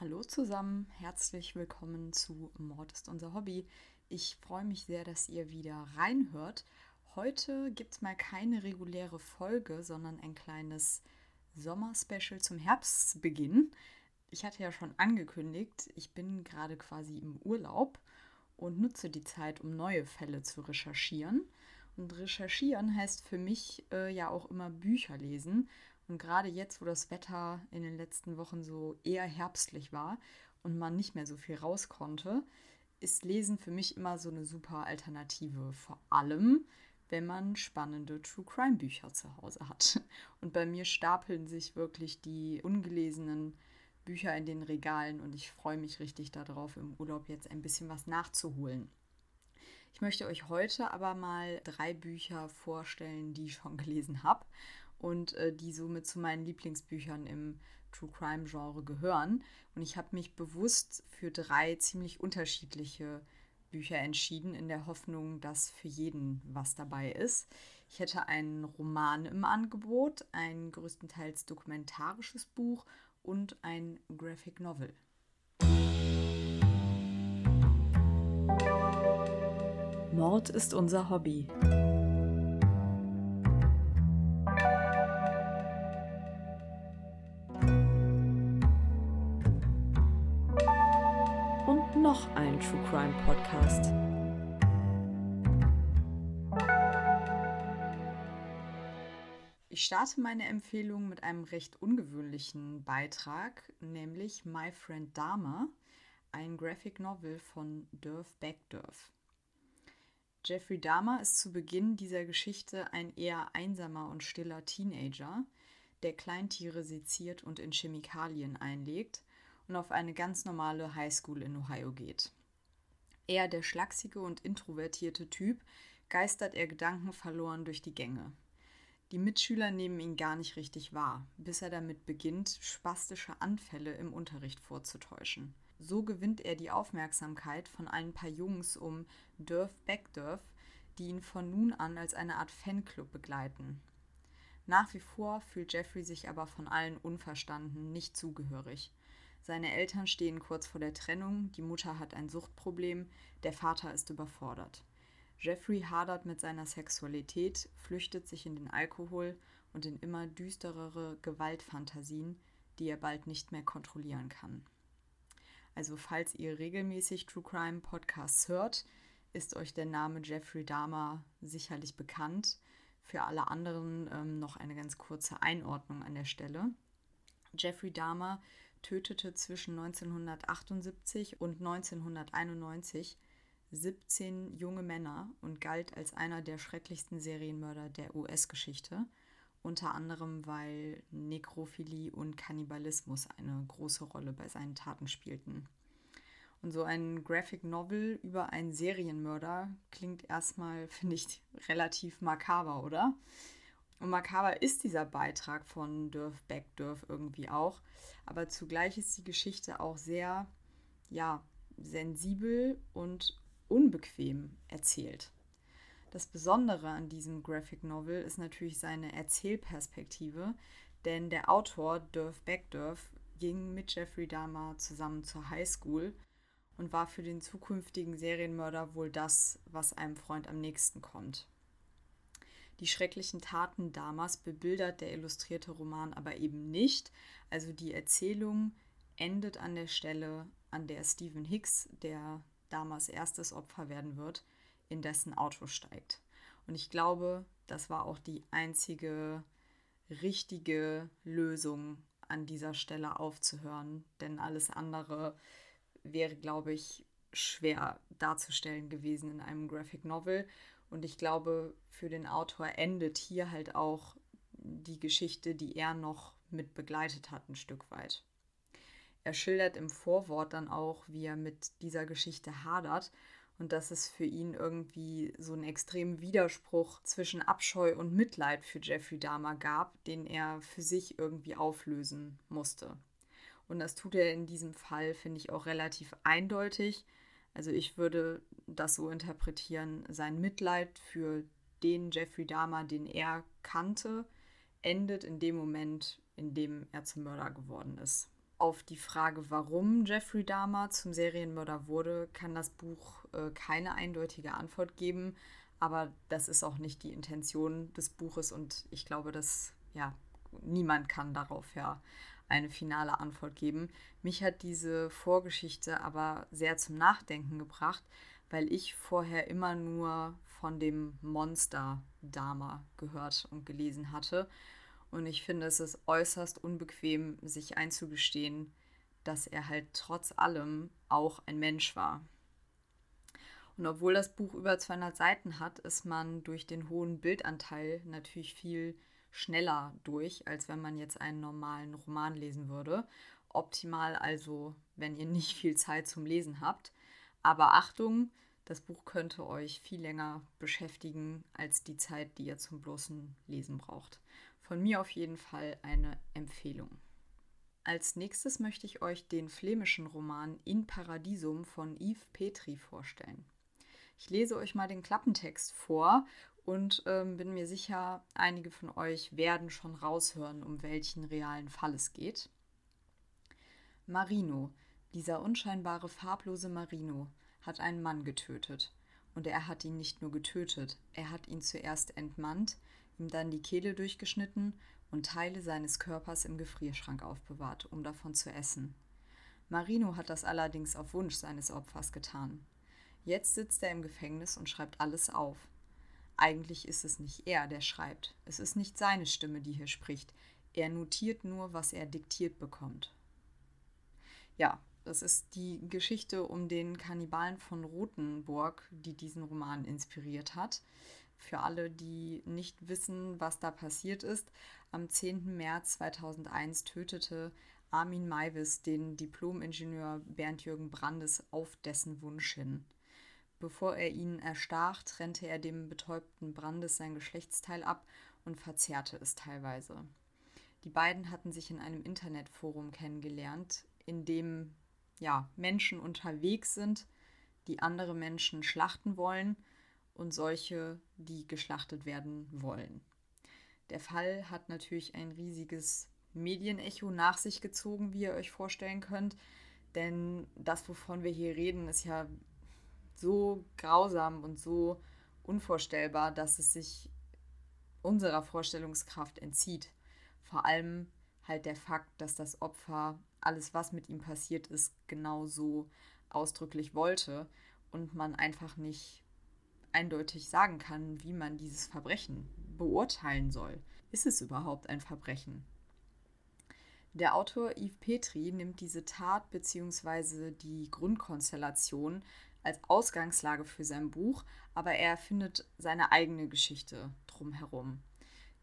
Hallo zusammen, herzlich willkommen zu Mord ist unser Hobby. Ich freue mich sehr, dass ihr wieder reinhört. Heute gibt es mal keine reguläre Folge, sondern ein kleines Sommerspecial zum Herbstbeginn. Ich hatte ja schon angekündigt, ich bin gerade quasi im Urlaub und nutze die Zeit, um neue Fälle zu recherchieren. Und recherchieren heißt für mich äh, ja auch immer Bücher lesen. Und gerade jetzt, wo das Wetter in den letzten Wochen so eher herbstlich war und man nicht mehr so viel raus konnte, ist Lesen für mich immer so eine super Alternative. Vor allem, wenn man spannende True Crime Bücher zu Hause hat. Und bei mir stapeln sich wirklich die ungelesenen Bücher in den Regalen und ich freue mich richtig darauf, im Urlaub jetzt ein bisschen was nachzuholen. Ich möchte euch heute aber mal drei Bücher vorstellen, die ich schon gelesen habe und äh, die somit zu meinen Lieblingsbüchern im True Crime Genre gehören. Und ich habe mich bewusst für drei ziemlich unterschiedliche Bücher entschieden, in der Hoffnung, dass für jeden was dabei ist. Ich hätte einen Roman im Angebot, ein größtenteils dokumentarisches Buch und ein Graphic Novel. Mord ist unser Hobby. Noch ein True Crime Podcast. Ich starte meine Empfehlung mit einem recht ungewöhnlichen Beitrag, nämlich My Friend Dharma, ein Graphic Novel von Durf Backdurf. Jeffrey Dahmer ist zu Beginn dieser Geschichte ein eher einsamer und stiller Teenager, der Kleintiere seziert und in Chemikalien einlegt und auf eine ganz normale Highschool in Ohio geht. Eher der schlachsige und introvertierte Typ geistert er gedankenverloren durch die Gänge. Die Mitschüler nehmen ihn gar nicht richtig wahr, bis er damit beginnt, spastische Anfälle im Unterricht vorzutäuschen. So gewinnt er die Aufmerksamkeit von ein paar Jungs um Durf Backdurf, die ihn von nun an als eine Art Fanclub begleiten. Nach wie vor fühlt Jeffrey sich aber von allen unverstanden, nicht zugehörig. Seine Eltern stehen kurz vor der Trennung, die Mutter hat ein Suchtproblem, der Vater ist überfordert. Jeffrey hadert mit seiner Sexualität, flüchtet sich in den Alkohol und in immer düsterere Gewaltfantasien, die er bald nicht mehr kontrollieren kann. Also falls ihr regelmäßig True Crime Podcasts hört, ist euch der Name Jeffrey Dahmer sicherlich bekannt. Für alle anderen ähm, noch eine ganz kurze Einordnung an der Stelle. Jeffrey Dahmer tötete zwischen 1978 und 1991 17 junge Männer und galt als einer der schrecklichsten Serienmörder der US-Geschichte, unter anderem weil Nekrophilie und Kannibalismus eine große Rolle bei seinen Taten spielten. Und so ein Graphic Novel über einen Serienmörder klingt erstmal, finde ich, relativ makaber, oder? Und makaber ist dieser Beitrag von Dürf Beckdurf irgendwie auch. Aber zugleich ist die Geschichte auch sehr, ja, sensibel und unbequem erzählt. Das Besondere an diesem Graphic Novel ist natürlich seine Erzählperspektive, denn der Autor Durf Beckdurf ging mit Jeffrey Dahmer zusammen zur Highschool und war für den zukünftigen Serienmörder wohl das, was einem Freund am nächsten kommt. Die schrecklichen Taten Dahmers bebildert der illustrierte Roman aber eben nicht, also die Erzählung endet an der Stelle, an der Stephen Hicks, der Dahmers erstes Opfer werden wird, in dessen Auto steigt. Und ich glaube, das war auch die einzige richtige Lösung an dieser Stelle aufzuhören, denn alles andere wäre, glaube ich, schwer darzustellen gewesen in einem Graphic Novel. Und ich glaube, für den Autor endet hier halt auch die Geschichte, die er noch mit begleitet hat, ein Stück weit. Er schildert im Vorwort dann auch, wie er mit dieser Geschichte hadert und dass es für ihn irgendwie so einen extremen Widerspruch zwischen Abscheu und Mitleid für Jeffrey Dahmer gab, den er für sich irgendwie auflösen musste. Und das tut er in diesem Fall, finde ich, auch relativ eindeutig. Also ich würde das so interpretieren, sein Mitleid für den Jeffrey Dahmer, den er kannte, endet in dem Moment, in dem er zum Mörder geworden ist. Auf die Frage, warum Jeffrey Dahmer zum Serienmörder wurde, kann das Buch äh, keine eindeutige Antwort geben. Aber das ist auch nicht die Intention des Buches und ich glaube, dass ja niemand kann darauf ja eine finale Antwort geben. Mich hat diese Vorgeschichte aber sehr zum Nachdenken gebracht, weil ich vorher immer nur von dem Monster Dama gehört und gelesen hatte. Und ich finde, es ist äußerst unbequem, sich einzugestehen, dass er halt trotz allem auch ein Mensch war. Und obwohl das Buch über 200 Seiten hat, ist man durch den hohen Bildanteil natürlich viel schneller durch, als wenn man jetzt einen normalen Roman lesen würde. Optimal also, wenn ihr nicht viel Zeit zum Lesen habt. Aber Achtung, das Buch könnte euch viel länger beschäftigen als die Zeit, die ihr zum bloßen Lesen braucht. Von mir auf jeden Fall eine Empfehlung. Als nächstes möchte ich euch den flämischen Roman In Paradisum von Yves Petri vorstellen. Ich lese euch mal den Klappentext vor und ähm, bin mir sicher, einige von euch werden schon raushören, um welchen realen Fall es geht. Marino, dieser unscheinbare farblose Marino, hat einen Mann getötet. Und er hat ihn nicht nur getötet, er hat ihn zuerst entmannt, ihm dann die Kehle durchgeschnitten und Teile seines Körpers im Gefrierschrank aufbewahrt, um davon zu essen. Marino hat das allerdings auf Wunsch seines Opfers getan. Jetzt sitzt er im Gefängnis und schreibt alles auf, eigentlich ist es nicht er, der schreibt. Es ist nicht seine Stimme, die hier spricht. Er notiert nur, was er diktiert bekommt. Ja, das ist die Geschichte um den Kannibalen von Rothenburg, die diesen Roman inspiriert hat. Für alle, die nicht wissen, was da passiert ist, am 10. März 2001 tötete Armin Maivis den Diplomingenieur Bernd-Jürgen Brandes auf dessen Wunsch hin. Bevor er ihn erstach, trennte er dem betäubten Brandes sein Geschlechtsteil ab und verzehrte es teilweise. Die beiden hatten sich in einem Internetforum kennengelernt, in dem ja, Menschen unterwegs sind, die andere Menschen schlachten wollen und solche, die geschlachtet werden wollen. Der Fall hat natürlich ein riesiges Medienecho nach sich gezogen, wie ihr euch vorstellen könnt. Denn das, wovon wir hier reden, ist ja so grausam und so unvorstellbar, dass es sich unserer Vorstellungskraft entzieht. Vor allem halt der Fakt, dass das Opfer alles, was mit ihm passiert ist, genau so ausdrücklich wollte und man einfach nicht eindeutig sagen kann, wie man dieses Verbrechen beurteilen soll. Ist es überhaupt ein Verbrechen? Der Autor Yves Petri nimmt diese Tat bzw. die Grundkonstellation als Ausgangslage für sein Buch, aber er findet seine eigene Geschichte drumherum.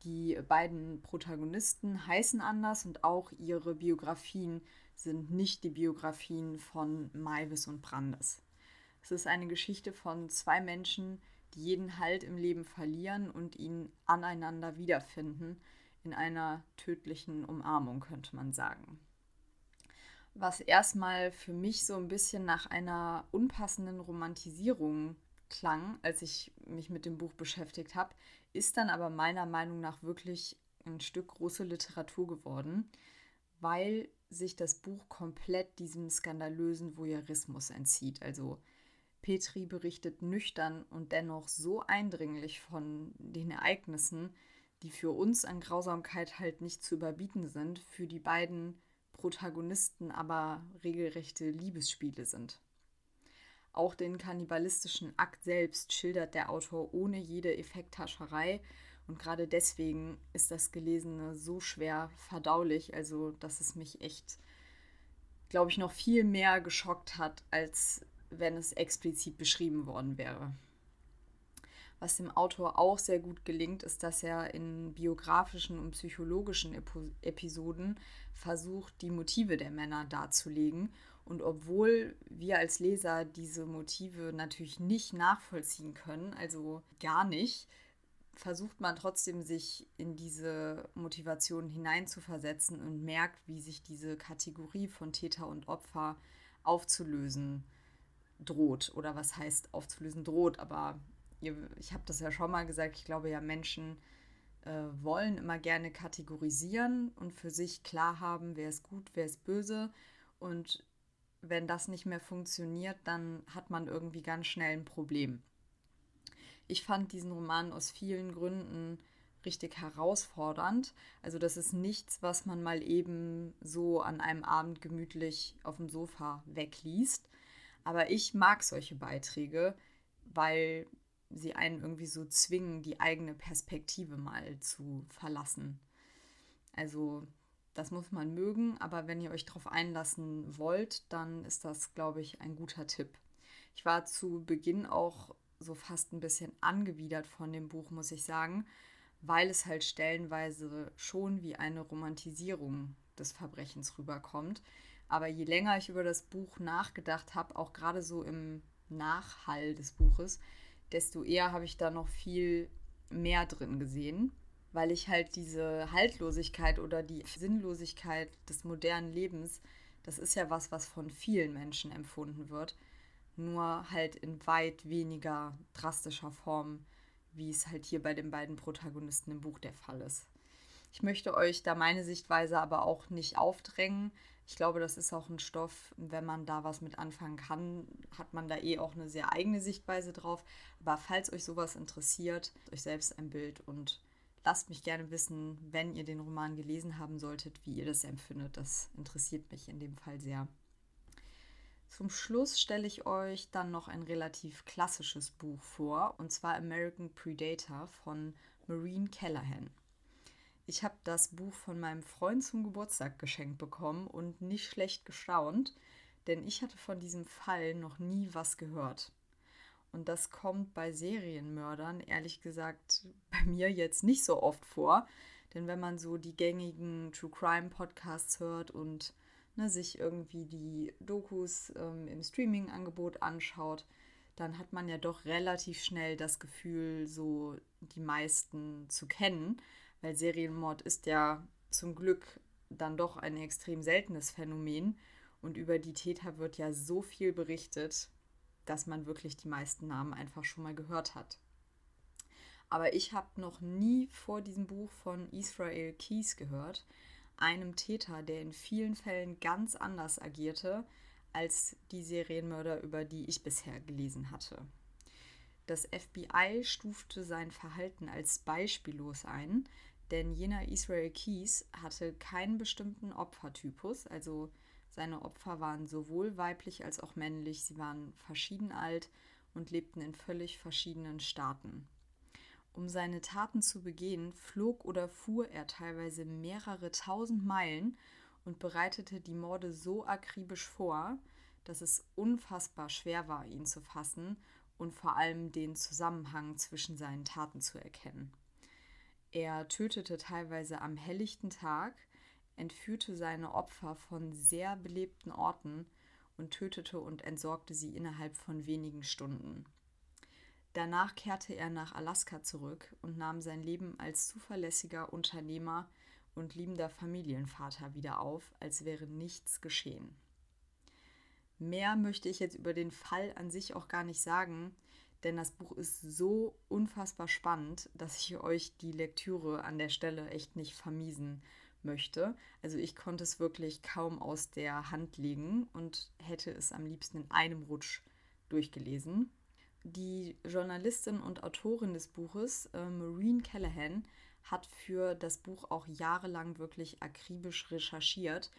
Die beiden Protagonisten heißen anders und auch ihre Biografien sind nicht die Biografien von Maivis und Brandes. Es ist eine Geschichte von zwei Menschen, die jeden Halt im Leben verlieren und ihn aneinander wiederfinden, in einer tödlichen Umarmung, könnte man sagen was erstmal für mich so ein bisschen nach einer unpassenden Romantisierung klang, als ich mich mit dem Buch beschäftigt habe, ist dann aber meiner Meinung nach wirklich ein Stück große Literatur geworden, weil sich das Buch komplett diesem skandalösen Voyeurismus entzieht. Also Petri berichtet nüchtern und dennoch so eindringlich von den Ereignissen, die für uns an Grausamkeit halt nicht zu überbieten sind, für die beiden Protagonisten aber regelrechte Liebesspiele sind. Auch den kannibalistischen Akt selbst schildert der Autor ohne jede Effekthascherei und gerade deswegen ist das Gelesene so schwer verdaulich, also dass es mich echt, glaube ich, noch viel mehr geschockt hat, als wenn es explizit beschrieben worden wäre. Was dem Autor auch sehr gut gelingt, ist, dass er in biografischen und psychologischen Epo Episoden versucht, die Motive der Männer darzulegen. Und obwohl wir als Leser diese Motive natürlich nicht nachvollziehen können, also gar nicht, versucht man trotzdem, sich in diese Motivation hineinzuversetzen und merkt, wie sich diese Kategorie von Täter und Opfer aufzulösen droht. Oder was heißt aufzulösen droht, aber ich habe das ja schon mal gesagt, ich glaube ja, Menschen äh, wollen immer gerne kategorisieren und für sich klar haben, wer ist gut, wer ist böse. Und wenn das nicht mehr funktioniert, dann hat man irgendwie ganz schnell ein Problem. Ich fand diesen Roman aus vielen Gründen richtig herausfordernd. Also das ist nichts, was man mal eben so an einem Abend gemütlich auf dem Sofa wegliest. Aber ich mag solche Beiträge, weil sie einen irgendwie so zwingen, die eigene Perspektive mal zu verlassen. Also das muss man mögen, aber wenn ihr euch darauf einlassen wollt, dann ist das, glaube ich, ein guter Tipp. Ich war zu Beginn auch so fast ein bisschen angewidert von dem Buch, muss ich sagen, weil es halt stellenweise schon wie eine Romantisierung des Verbrechens rüberkommt. Aber je länger ich über das Buch nachgedacht habe, auch gerade so im Nachhall des Buches, desto eher habe ich da noch viel mehr drin gesehen, weil ich halt diese Haltlosigkeit oder die Sinnlosigkeit des modernen Lebens, das ist ja was, was von vielen Menschen empfunden wird, nur halt in weit weniger drastischer Form wie es halt hier bei den beiden Protagonisten im Buch der Fall ist. Ich möchte euch da meine Sichtweise aber auch nicht aufdrängen. Ich glaube, das ist auch ein Stoff, wenn man da was mit anfangen kann, hat man da eh auch eine sehr eigene Sichtweise drauf. Aber falls euch sowas interessiert, euch selbst ein Bild und lasst mich gerne wissen, wenn ihr den Roman gelesen haben solltet, wie ihr das empfindet. Das interessiert mich in dem Fall sehr. Zum Schluss stelle ich euch dann noch ein relativ klassisches Buch vor, und zwar American Predator von Maureen Callahan. Ich habe das Buch von meinem Freund zum Geburtstag geschenkt bekommen und nicht schlecht gestaunt, denn ich hatte von diesem Fall noch nie was gehört. Und das kommt bei Serienmördern ehrlich gesagt bei mir jetzt nicht so oft vor, denn wenn man so die gängigen True Crime Podcasts hört und ne, sich irgendwie die Dokus ähm, im Streaming-Angebot anschaut, dann hat man ja doch relativ schnell das Gefühl, so die meisten zu kennen, weil Serienmord ist ja zum Glück dann doch ein extrem seltenes Phänomen und über die Täter wird ja so viel berichtet, dass man wirklich die meisten Namen einfach schon mal gehört hat. Aber ich habe noch nie vor diesem Buch von Israel Keys gehört einem Täter, der in vielen Fällen ganz anders agierte als die Serienmörder, über die ich bisher gelesen hatte. Das FBI stufte sein Verhalten als beispiellos ein, denn jener Israel Keys hatte keinen bestimmten Opfertypus, also seine Opfer waren sowohl weiblich als auch männlich, sie waren verschieden alt und lebten in völlig verschiedenen Staaten. Um seine Taten zu begehen, flog oder fuhr er teilweise mehrere tausend Meilen und bereitete die Morde so akribisch vor, dass es unfassbar schwer war, ihn zu fassen und vor allem den Zusammenhang zwischen seinen Taten zu erkennen. Er tötete teilweise am helllichten Tag, entführte seine Opfer von sehr belebten Orten und tötete und entsorgte sie innerhalb von wenigen Stunden. Danach kehrte er nach Alaska zurück und nahm sein Leben als zuverlässiger Unternehmer und liebender Familienvater wieder auf, als wäre nichts geschehen. Mehr möchte ich jetzt über den Fall an sich auch gar nicht sagen, denn das Buch ist so unfassbar spannend, dass ich euch die Lektüre an der Stelle echt nicht vermiesen möchte. Also ich konnte es wirklich kaum aus der Hand legen und hätte es am liebsten in einem Rutsch durchgelesen. Die Journalistin und Autorin des Buches, äh, Maureen Callahan, hat für das Buch auch jahrelang wirklich akribisch recherchiert.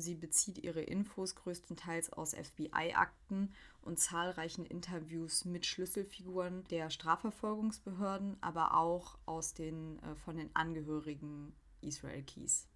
Sie bezieht ihre Infos größtenteils aus FBI-Akten und zahlreichen Interviews mit Schlüsselfiguren der Strafverfolgungsbehörden, aber auch aus den, äh, von den Angehörigen Israel Keys.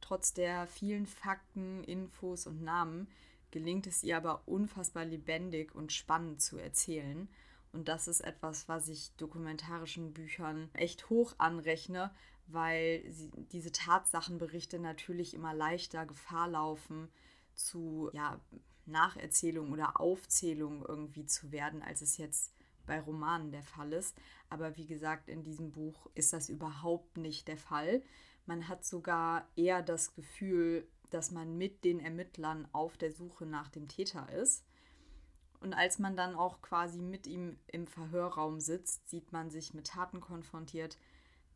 Trotz der vielen Fakten, Infos und Namen gelingt es ihr aber unfassbar lebendig und spannend zu erzählen. Und das ist etwas, was ich dokumentarischen Büchern echt hoch anrechne, weil sie, diese Tatsachenberichte natürlich immer leichter Gefahr laufen, zu ja, Nacherzählung oder Aufzählung irgendwie zu werden, als es jetzt bei Romanen der Fall ist. Aber wie gesagt, in diesem Buch ist das überhaupt nicht der Fall. Man hat sogar eher das Gefühl, dass man mit den Ermittlern auf der Suche nach dem Täter ist. Und als man dann auch quasi mit ihm im Verhörraum sitzt, sieht man sich mit Taten konfrontiert,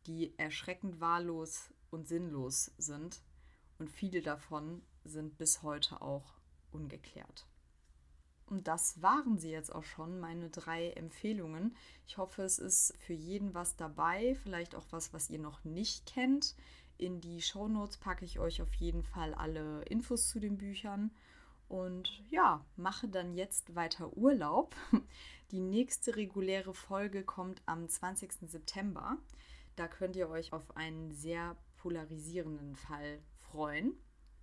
die erschreckend wahllos und sinnlos sind. Und viele davon sind bis heute auch ungeklärt. Und das waren sie jetzt auch schon, meine drei Empfehlungen. Ich hoffe, es ist für jeden was dabei, vielleicht auch was, was ihr noch nicht kennt. In die Shownotes packe ich euch auf jeden Fall alle Infos zu den Büchern. Und ja, mache dann jetzt weiter Urlaub. Die nächste reguläre Folge kommt am 20. September. Da könnt ihr euch auf einen sehr polarisierenden Fall freuen.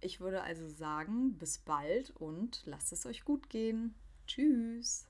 Ich würde also sagen, bis bald und lasst es euch gut gehen. Tschüss.